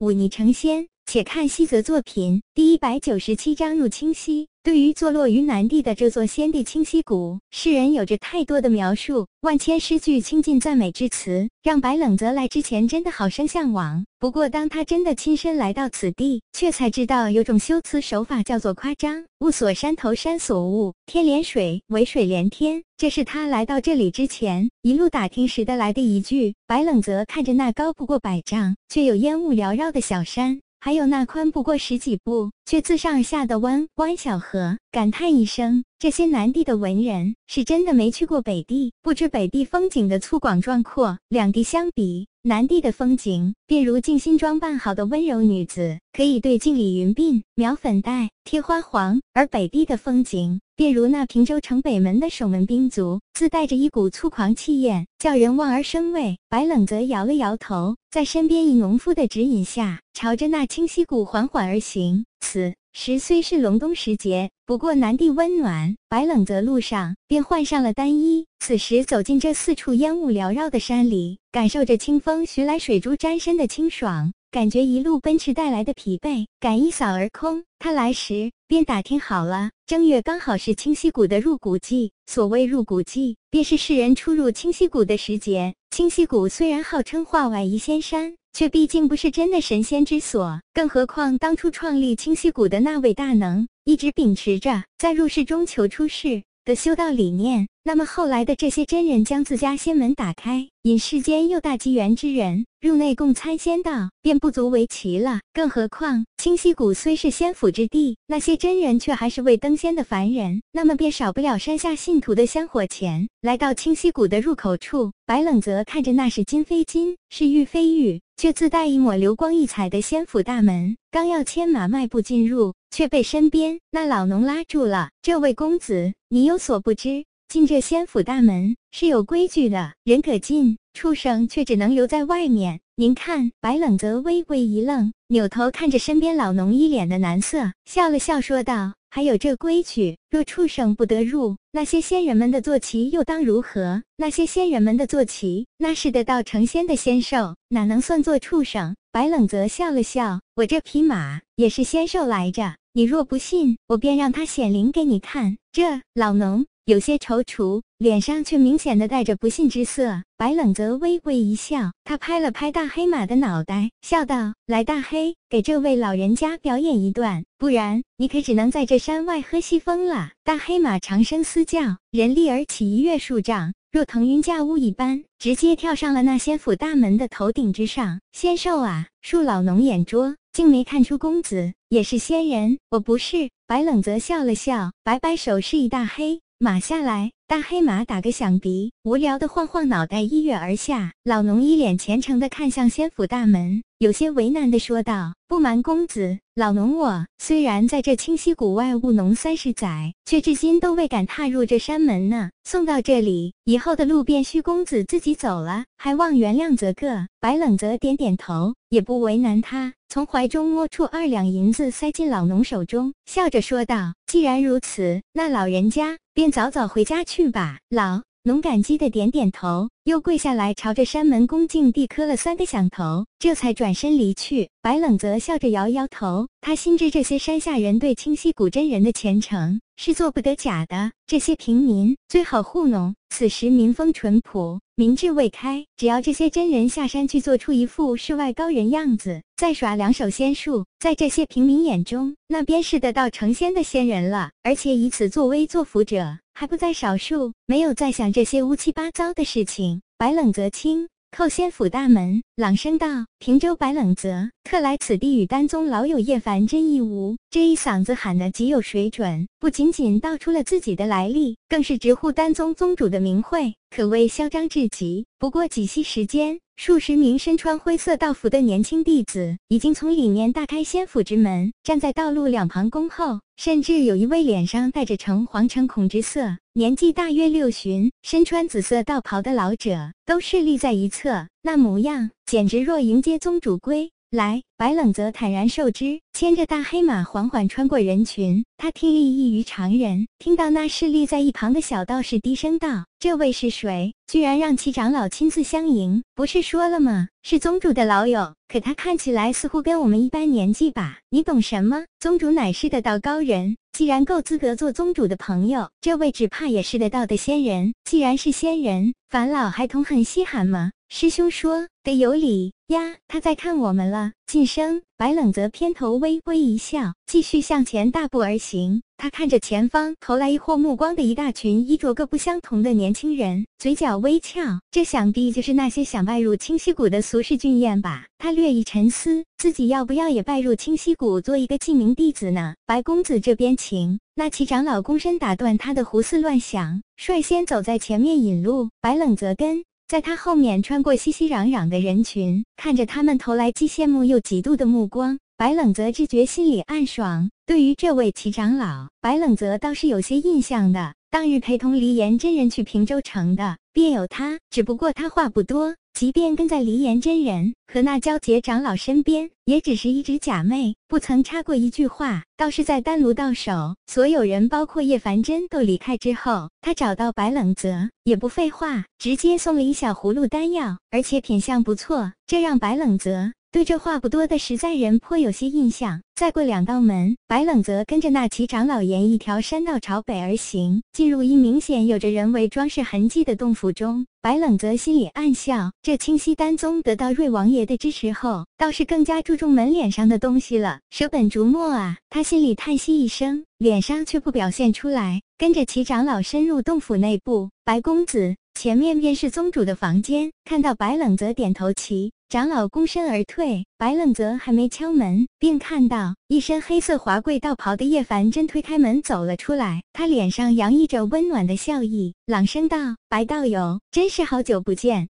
忤逆成仙。且看西泽作品第一百九十七章入清溪。对于坐落于南地的这座仙地清溪谷，世人有着太多的描述，万千诗句倾尽赞美之词，让白冷泽来之前真的好生向往。不过，当他真的亲身来到此地，却才知道有种修辞手法叫做夸张。雾锁山头山锁雾，天连水为水连天，这是他来到这里之前一路打听时的来的一句。白冷泽看着那高不过百丈，却有烟雾缭绕的小山。还有那宽不过十几步，却自上而下的弯弯小河，感叹一声：这些南地的文人是真的没去过北地，不知北地风景的粗犷壮阔。两地相比，南地的风景，便如静心装扮好的温柔女子，可以对镜里云鬓，描粉黛，贴花黄；而北地的风景，便如那平州城北门的守门兵卒，自带着一股粗狂气焰，叫人望而生畏。白冷则摇了摇头，在身边一农夫的指引下，朝着那清溪谷缓缓而行。此时虽是隆冬时节，不过南地温暖，白冷泽路上便换上了单衣。此时走进这四处烟雾缭绕的山里，感受着清风徐来、水珠沾身的清爽。感觉一路奔驰带来的疲惫感一扫而空。他来时便打听好了，正月刚好是清溪谷的入谷季。所谓入谷季，便是世人出入清溪谷的时节。清溪谷虽然号称化外移仙山，却毕竟不是真的神仙之所。更何况当初创立清溪谷的那位大能，一直秉持着在入世中求出世的修道理念。那么后来的这些真人将自家仙门打开，引世间又大机缘之人入内共参仙道，便不足为奇了。更何况清溪谷虽是仙府之地，那些真人却还是未登仙的凡人，那么便少不了山下信徒的香火钱。来到清溪谷的入口处，白冷泽看着那是金非金，是玉非玉，却自带一抹流光溢彩的仙府大门，刚要牵马迈步进入，却被身边那老农拉住了。这位公子，你有所不知。进这仙府大门是有规矩的，人可进，畜生却只能留在外面。您看，白冷泽微微一愣，扭头看着身边老农一脸的难色，笑了笑说道：“还有这规矩？若畜生不得入，那些仙人们的坐骑又当如何？那些仙人们的坐骑，那是得道成仙的仙兽，哪能算作畜生？”白冷泽笑了笑：“我这匹马也是仙兽来着，你若不信，我便让他显灵给你看。”这老农。有些踌躇，脸上却明显的带着不信之色。白冷则微微一笑，他拍了拍大黑马的脑袋，笑道：“来，大黑，给这位老人家表演一段，不然你可只能在这山外喝西风了。”大黑马长声嘶叫，人立而起，一跃数丈，若腾云驾雾一般，直接跳上了那仙府大门的头顶之上。仙兽啊，恕老农眼拙，竟没看出公子也是仙人。我不是。白冷泽笑了笑，摆摆手示意大黑。马下来，大黑马打个响鼻，无聊的晃晃脑袋，一跃而下。老农一脸虔诚的看向仙府大门，有些为难的说道：“不瞒公子，老农我虽然在这清溪谷外务农三十载，却至今都未敢踏入这山门呢。送到这里以后的路，便需公子自己走了，还望原谅则个。”白冷泽点点头，也不为难他。从怀中摸出二两银子，塞进老农手中，笑着说道：“既然如此，那老人家便早早回家去吧。”老农感激的点点头，又跪下来，朝着山门恭敬地磕了三个响头，这才转身离去。白冷则笑着摇摇头，他心知这些山下人对清溪谷真人的虔诚是做不得假的，这些平民最好糊弄。此时民风淳朴。民智未开，只要这些真人下山去做出一副世外高人样子，再耍两手仙术，在这些平民眼中，那便是得道成仙的仙人了。而且以此作威作福者还不在少数，没有再想这些乌七八糟的事情。白冷则清。叩仙府大门，朗声道：“平州白冷泽，特来此地与丹宗老友叶凡真一无。”这一嗓子喊得极有水准，不仅仅道出了自己的来历，更是直呼丹宗宗主的名讳，可谓嚣张至极。不过几息时间。数十名身穿灰色道服的年轻弟子已经从里面大开仙府之门，站在道路两旁恭候。甚至有一位脸上带着橙黄橙孔之色，年纪大约六旬，身穿紫色道袍的老者，都侍立在一侧，那模样简直若迎接宗主归来。白冷泽坦然受之，牵着大黑马缓缓穿过人群。他听力异于常人，听到那侍立在一旁的小道士低声道：“这位是谁？居然让齐长老亲自相迎？不是说了吗？是宗主的老友。可他看起来似乎跟我们一般年纪吧？你懂什么？宗主乃是得道高人，既然够资格做宗主的朋友，这位只怕也是得道的仙人。既然是仙人，返老还童很稀罕吗？”师兄说得有理呀，他在看我们了。晋升，白冷泽偏头微微一笑，继续向前大步而行。他看着前方投来疑惑目光的一大群衣着各不相同的年轻人，嘴角微翘。这想必就是那些想拜入清溪谷的俗世俊彦吧？他略一沉思，自己要不要也拜入清溪谷做一个记名弟子呢？白公子这边请。那齐长老躬身打断他的胡思乱想，率先走在前面引路。白冷泽跟。在他后面穿过熙熙攘攘的人群，看着他们投来既羡慕又嫉妒的目光，白冷泽只觉心里暗爽。对于这位齐长老，白冷泽倒是有些印象的。当日陪同黎岩真人去平州城的，便有他。只不过他话不多。即便跟在黎岩真人和那焦杰长老身边，也只是一只假寐，不曾插过一句话。倒是在丹炉到手，所有人包括叶凡真都离开之后，他找到白冷泽，也不废话，直接送了一小葫芦丹药，而且品相不错，这让白冷泽。对这话不多的实在人颇有些印象。再过两道门，白冷泽跟着那齐长老沿一条山道朝北而行，进入一明显有着人为装饰痕迹的洞府中。白冷泽心里暗笑，这清溪丹宗得到瑞王爷的支持后，倒是更加注重门脸上的东西了，舍本逐末啊！他心里叹息一声，脸上却不表现出来，跟着齐长老深入洞府内部。白公子，前面便是宗主的房间。看到白冷泽点头，齐。长老躬身而退，白冷泽还没敲门，便看到一身黑色华贵道袍的叶凡真推开门走了出来。他脸上洋溢着温暖的笑意，朗声道：“白道友，真是好久不见。”